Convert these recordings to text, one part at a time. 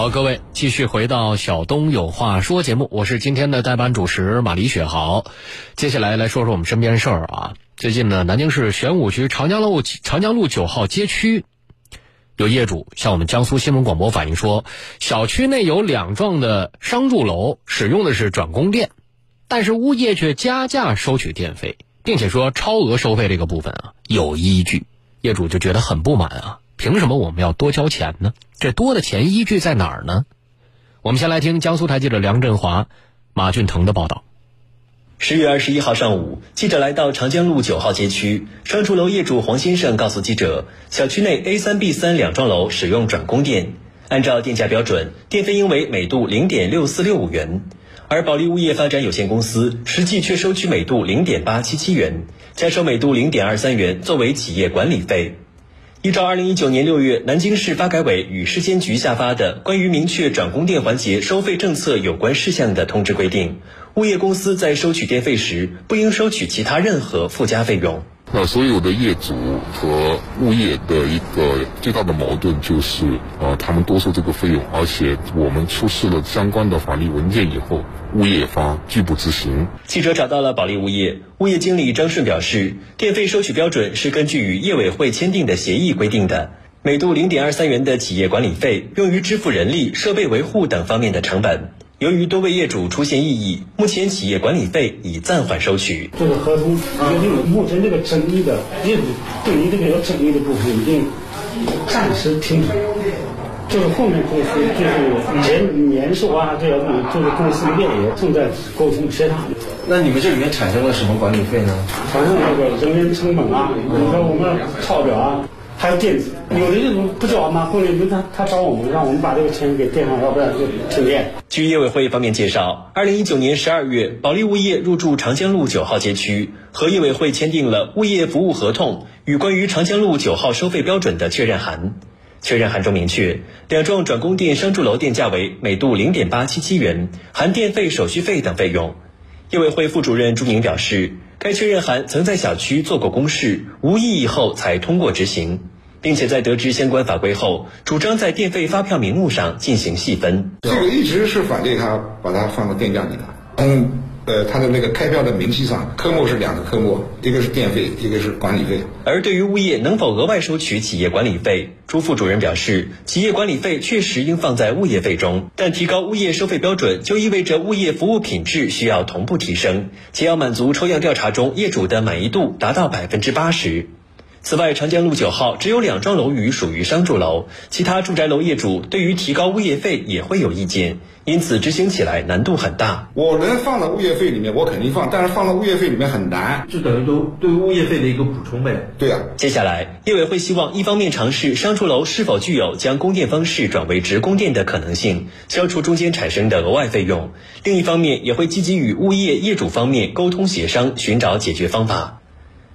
好，各位继续回到小东有话说节目，我是今天的代班主持马丽雪豪。接下来来说说我们身边事儿啊。最近呢，南京市玄武区长江路长江路九号街区有业主向我们江苏新闻广播反映说，小区内有两幢的商住楼使用的是转供电，但是物业却加价收取电费，并且说超额收费这个部分啊有依据，业主就觉得很不满啊。凭什么我们要多交钱呢？这多的钱依据在哪儿呢？我们先来听江苏台记者梁振华、马俊腾的报道。十月二十一号上午，记者来到长江路九号街区，商住楼业主黄先生告诉记者，小区内 A 三 B 三两幢楼使用转供电，按照电价标准，电费应为每度零点六四六五元，而保利物业发展有限公司实际却收取每度零点八七七元，加收每度零点二三元作为企业管理费。依照二零一九年六月南京市发改委与市监局下发的关于明确转供电环节收费政策有关事项的通知规定，物业公司在收取电费时，不应收取其他任何附加费用。那所有的业主和物业的一个最大的矛盾就是，呃，他们多收这个费用，而且我们出示了相关的法律文件以后，物业方拒不执行。记者找到了保利物业，物业经理张顺表示，电费收取标准是根据与业委会签订的协议规定的，每度零点二三元的企业管理费用于支付人力、设备维护等方面的成本。由于多位业主出现异议，目前企业管理费已暂缓收取。这个合同约定目前这个争议的业主对于这个有争议的部分已经暂时停止，就是后面公司就是年年数啊，这个就是公司内也正在沟通协商。那你们这里面产生了什么管理费呢？产生那个人员成本啊，比如说我们抄表啊。还有电子，有的业主不交嘛，后面他他找我们，让我们把这个钱给垫上，要不然就停电。据业委会方面介绍，二零一九年十二月，保利物业入驻长江路九号街区，和业委会签订了物业服务合同与关于长江路九号收费标准的确认函。确认函中明确，两幢转供电商住楼电价为每度零点八七七元，含电费、手续费等费用。业委会副主任朱宁表示。该确认函曾在小区做过公示，无异议后才通过执行，并且在得知相关法规后，主张在电费发票名目上进行细分。这个一直是反对他把它放到电价里的。嗯。呃，他的那个开票的明细上科目是两个科目，一个是电费，一个是管理费。而对于物业能否额外收取企业管理费，朱副主任表示，企业管理费确实应放在物业费中，但提高物业收费标准就意味着物业服务品质需要同步提升，且要满足抽样调查中业主的满意度达到百分之八十。此外，长江路九号只有两幢楼宇属于商住楼，其他住宅楼业主对于提高物业费也会有意见，因此执行起来难度很大。我能放到物业费里面，我肯定放，但是放到物业费里面很难，就等于都对物业费的一个补充呗。对啊。接下来，业委会希望一方面尝试商住楼是否具有将供电方式转为直供电的可能性，消除中间产生的额外费用；另一方面，也会积极与物业业主方面沟通协商，寻找解决方法。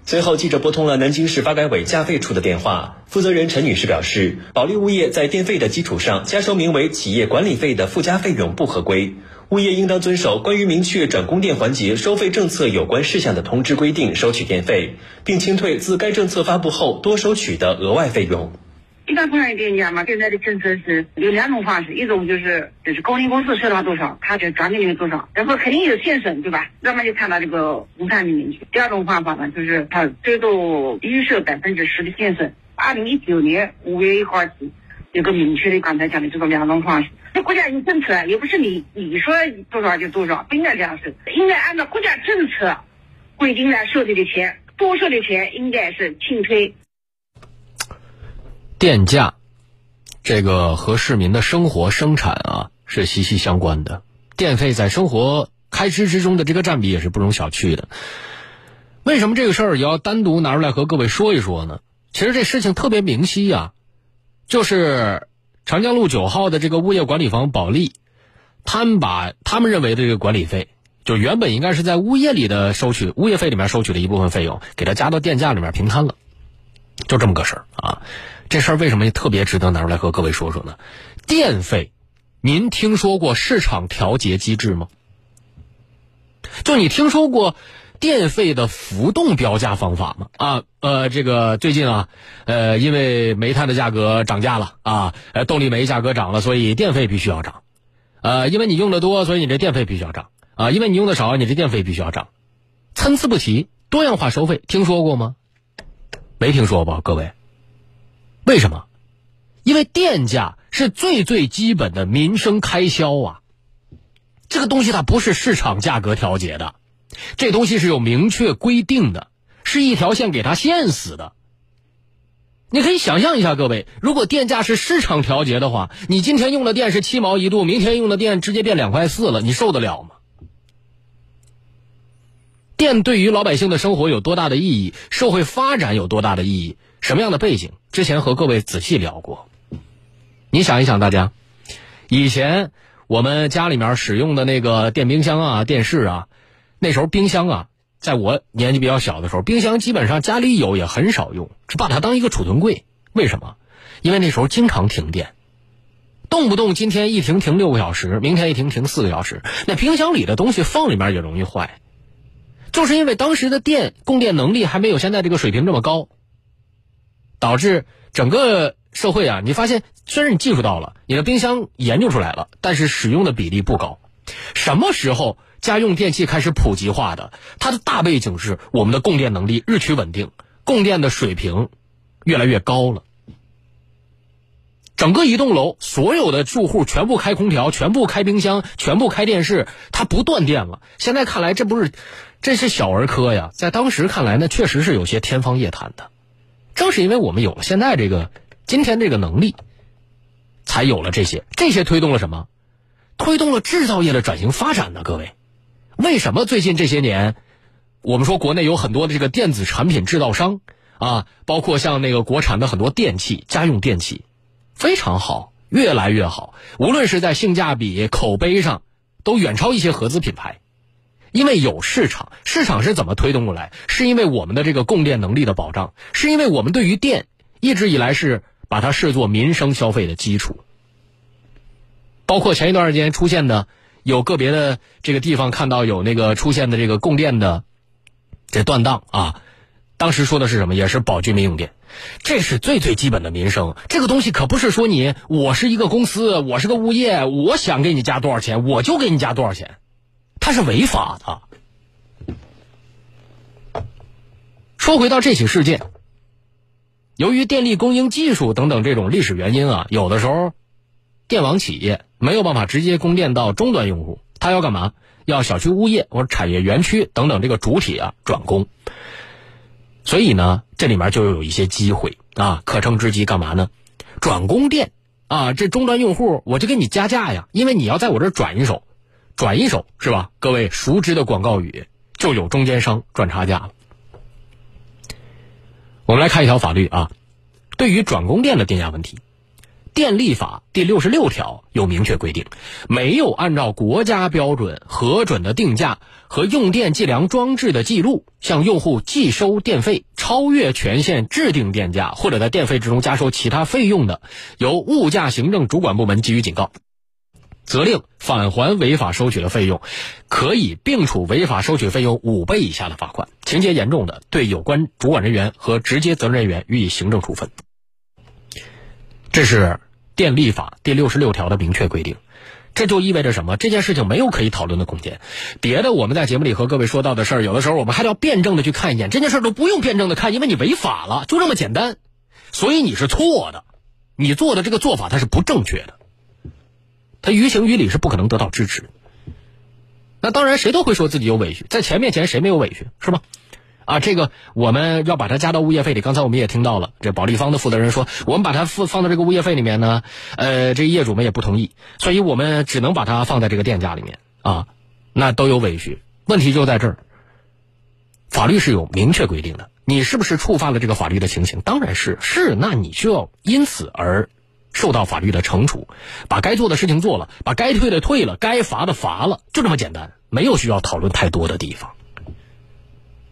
随后，记者拨通了南京市发改委价费处的电话，负责人陈女士表示，保利物业在电费的基础上加收名为企业管理费的附加费用不合规，物业应当遵守关于明确转供电环节收费政策有关事项的通知规定收取电费，并清退自该政策发布后多收取的额外费用。一般同样电价嘛，现在的政策是有两种方式，一种就是就是供电公司收到多少，他就转给你们多少，然后肯定有现省，对吧？那么就看到这个公摊里面去。第二种方法呢，就是他最多预设百分之十的现省。二零一九年五月一号起，有个明确的刚才讲的这种两种方式。这国家有政策，也不是你你说多少就多少，不应该这样收，应该按照国家政策规定来收这个钱，多收的钱应该是清退。电价，这个和市民的生活生产啊是息息相关的。电费在生活开支之中的这个占比也是不容小觑的。为什么这个事儿也要单独拿出来和各位说一说呢？其实这事情特别明晰呀，就是长江路九号的这个物业管理方保利，他们把他们认为的这个管理费，就原本应该是在物业里的收取物业费里面收取的一部分费用，给它加到电价里面平摊了，就这么个事儿啊。这事儿为什么特别值得拿出来和各位说说呢？电费，您听说过市场调节机制吗？就你听说过电费的浮动标价方法吗？啊，呃，这个最近啊，呃，因为煤炭的价格涨价了啊，呃，动力煤价格涨了，所以电费必须要涨。呃，因为你用的多，所以你这电费必须要涨啊，因为你用的少，你这电费必须要涨。参差不齐，多样化收费，听说过吗？没听说吧，各位？为什么？因为电价是最最基本的民生开销啊，这个东西它不是市场价格调节的。这东西是有明确规定的，是一条线给它限死的。你可以想象一下，各位，如果电价是市场调节的话，你今天用的电是七毛一度，明天用的电直接变两块四了，你受得了吗？电对于老百姓的生活有多大的意义？社会发展有多大的意义？什么样的背景？之前和各位仔细聊过。你想一想，大家以前我们家里面使用的那个电冰箱啊、电视啊。那时候冰箱啊，在我年纪比较小的时候，冰箱基本上家里有也很少用，只把它当一个储存柜。为什么？因为那时候经常停电，动不动今天一停停六个小时，明天一停停四个小时。那冰箱里的东西放里面也容易坏，就是因为当时的电供电能力还没有现在这个水平这么高，导致整个社会啊，你发现虽然你技术到了，你的冰箱研究出来了，但是使用的比例不高。什么时候？家用电器开始普及化的，它的大背景是我们的供电能力日趋稳定，供电的水平越来越高了。整个一栋楼所有的住户全部开空调，全部开冰箱，全部开电视，它不断电了。现在看来，这不是，这是小儿科呀。在当时看来，那确实是有些天方夜谭的。正是因为我们有了现在这个今天这个能力，才有了这些，这些推动了什么？推动了制造业的转型发展呢？各位。为什么最近这些年，我们说国内有很多的这个电子产品制造商啊，包括像那个国产的很多电器、家用电器，非常好，越来越好。无论是在性价比、口碑上，都远超一些合资品牌。因为有市场，市场是怎么推动过来？是因为我们的这个供电能力的保障，是因为我们对于电一直以来是把它视作民生消费的基础。包括前一段时间出现的。有个别的这个地方看到有那个出现的这个供电的这断档啊，当时说的是什么？也是保居民用电，这是最最基本的民生。这个东西可不是说你我是一个公司，我是个物业，我想给你加多少钱我就给你加多少钱，它是违法的。说回到这起事件，由于电力供应技术等等这种历史原因啊，有的时候。电网企业没有办法直接供电到终端用户，他要干嘛？要小区物业或者产业园区等等这个主体啊转供。所以呢，这里面就有一些机会啊，可乘之机干嘛呢？转供电啊，这终端用户我就给你加价呀，因为你要在我这转一手，转一手是吧？各位熟知的广告语就有中间商赚差价了。我们来看一条法律啊，对于转供电的电价问题。电力法第六十六条有明确规定，没有按照国家标准核准的定价和用电计量装置的记录向用户计收电费超越权限制定电价，或者在电费之中加收其他费用的，由物价行政主管部门给予警告，责令返还违法收取的费用，可以并处违法收取费用五倍以下的罚款，情节严重的，对有关主管人员和直接责任人员予以行政处分。这是。电力法第六十六条的明确规定，这就意味着什么？这件事情没有可以讨论的空间。别的我们在节目里和各位说到的事儿，有的时候我们还要辩证的去看一眼。这件事都不用辩证的看，因为你违法了，就这么简单。所以你是错的，你做的这个做法它是不正确的，他于情于理是不可能得到支持。那当然，谁都会说自己有委屈，在钱面前谁没有委屈，是吧？啊，这个我们要把它加到物业费里。刚才我们也听到了，这保利方的负责人说，我们把它放放到这个物业费里面呢，呃，这业主们也不同意，所以我们只能把它放在这个电价里面啊。那都有委屈，问题就在这儿。法律是有明确规定的，你是不是触犯了这个法律的情形？当然是是，那你就要因此而受到法律的惩处，把该做的事情做了，把该退的退了，该罚的罚了，就这么简单，没有需要讨论太多的地方。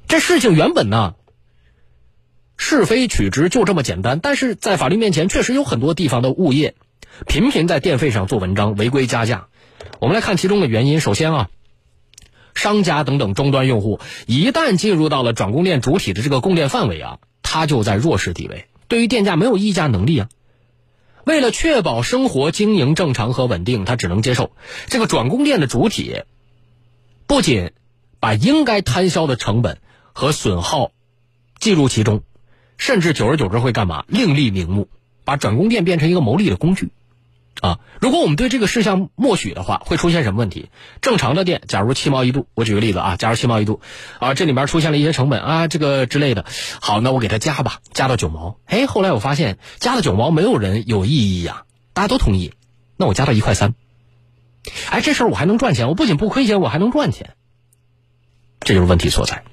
这事情原本呢，是非曲直就这么简单，但是在法律面前，确实有很多地方的物业频频在电费上做文章，违规加价。我们来看其中的原因。首先啊，商家等等终端用户，一旦进入到了转供电主体的这个供电范围啊，他就在弱势地位，对于电价没有议价能力啊。为了确保生活经营正常和稳定，他只能接受这个转供电的主体，不仅把应该摊销的成本和损耗计入其中，甚至久而久之会干嘛？另立名目，把转供电变成一个牟利的工具。啊，如果我们对这个事项默许的话，会出现什么问题？正常的电，假如七毛一度，我举个例子啊，假如七毛一度，啊，这里面出现了一些成本啊，这个之类的，好，那我给它加吧，加到九毛。哎，后来我发现加到九毛，没有人有异议呀，大家都同意，那我加到一块三。哎，这事儿我还能赚钱，我不仅不亏钱，我还能赚钱，这就是问题所在。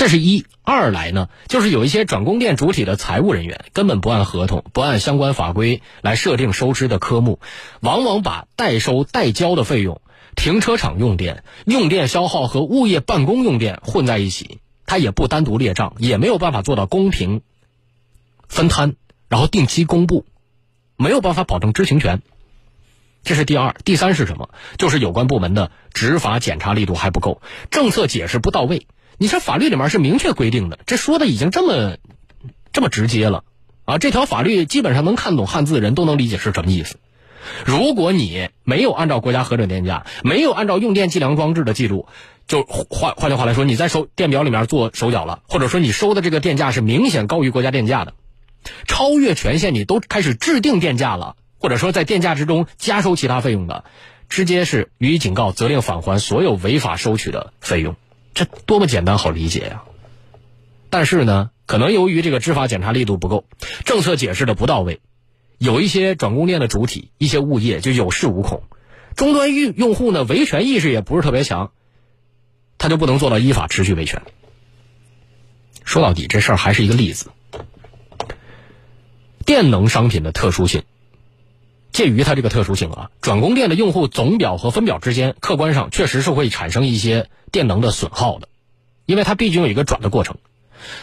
这是一二来呢，就是有一些转供电主体的财务人员根本不按合同、不按相关法规来设定收支的科目，往往把代收代交的费用、停车场用电、用电消耗和物业办公用电混在一起，他也不单独列账，也没有办法做到公平分摊，然后定期公布，没有办法保证知情权。这是第二，第三是什么？就是有关部门的执法检查力度还不够，政策解释不到位。你说法律里面是明确规定的，这说的已经这么这么直接了啊！这条法律基本上能看懂汉字的人都能理解是什么意思。如果你没有按照国家核准电价，没有按照用电计量装置的记录，就换换句话来说，你在收电表里面做手脚了，或者说你收的这个电价是明显高于国家电价的，超越权限，你都开始制定电价了，或者说在电价之中加收其他费用的，直接是予以警告，责令返还所有违法收取的费用。这多么简单好理解呀！但是呢，可能由于这个执法检查力度不够，政策解释的不到位，有一些转供电的主体、一些物业就有恃无恐，终端用用户呢维权意识也不是特别强，他就不能做到依法持续维权。说到底，这事儿还是一个例子：电能商品的特殊性。鉴于它这个特殊性啊，转供电的用户总表和分表之间，客观上确实是会产生一些电能的损耗的，因为它毕竟有一个转的过程。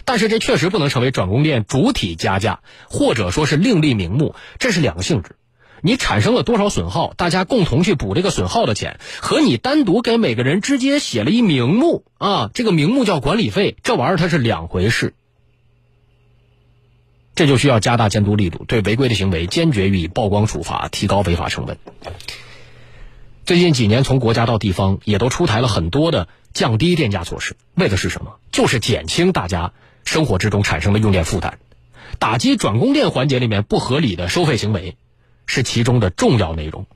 但是这确实不能成为转供电主体加价，或者说是另立名目，这是两个性质。你产生了多少损耗，大家共同去补这个损耗的钱，和你单独给每个人直接写了一名目啊，这个名目叫管理费，这玩意儿它是两回事。这就需要加大监督力度，对违规的行为坚决予以曝光处罚，提高违法成本。最近几年，从国家到地方也都出台了很多的降低电价措施，为的是什么？就是减轻大家生活之中产生的用电负担，打击转供电环节里面不合理的收费行为，是其中的重要内容。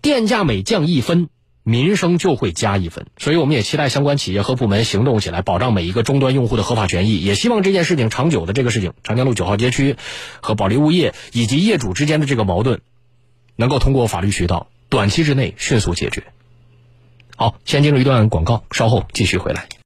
电价每降一分。民生就会加一分，所以我们也期待相关企业和部门行动起来，保障每一个终端用户的合法权益。也希望这件事情长久的这个事情，长江路九号街区和保利物业以及业主之间的这个矛盾，能够通过法律渠道短期之内迅速解决。好，先进入一段广告，稍后继续回来。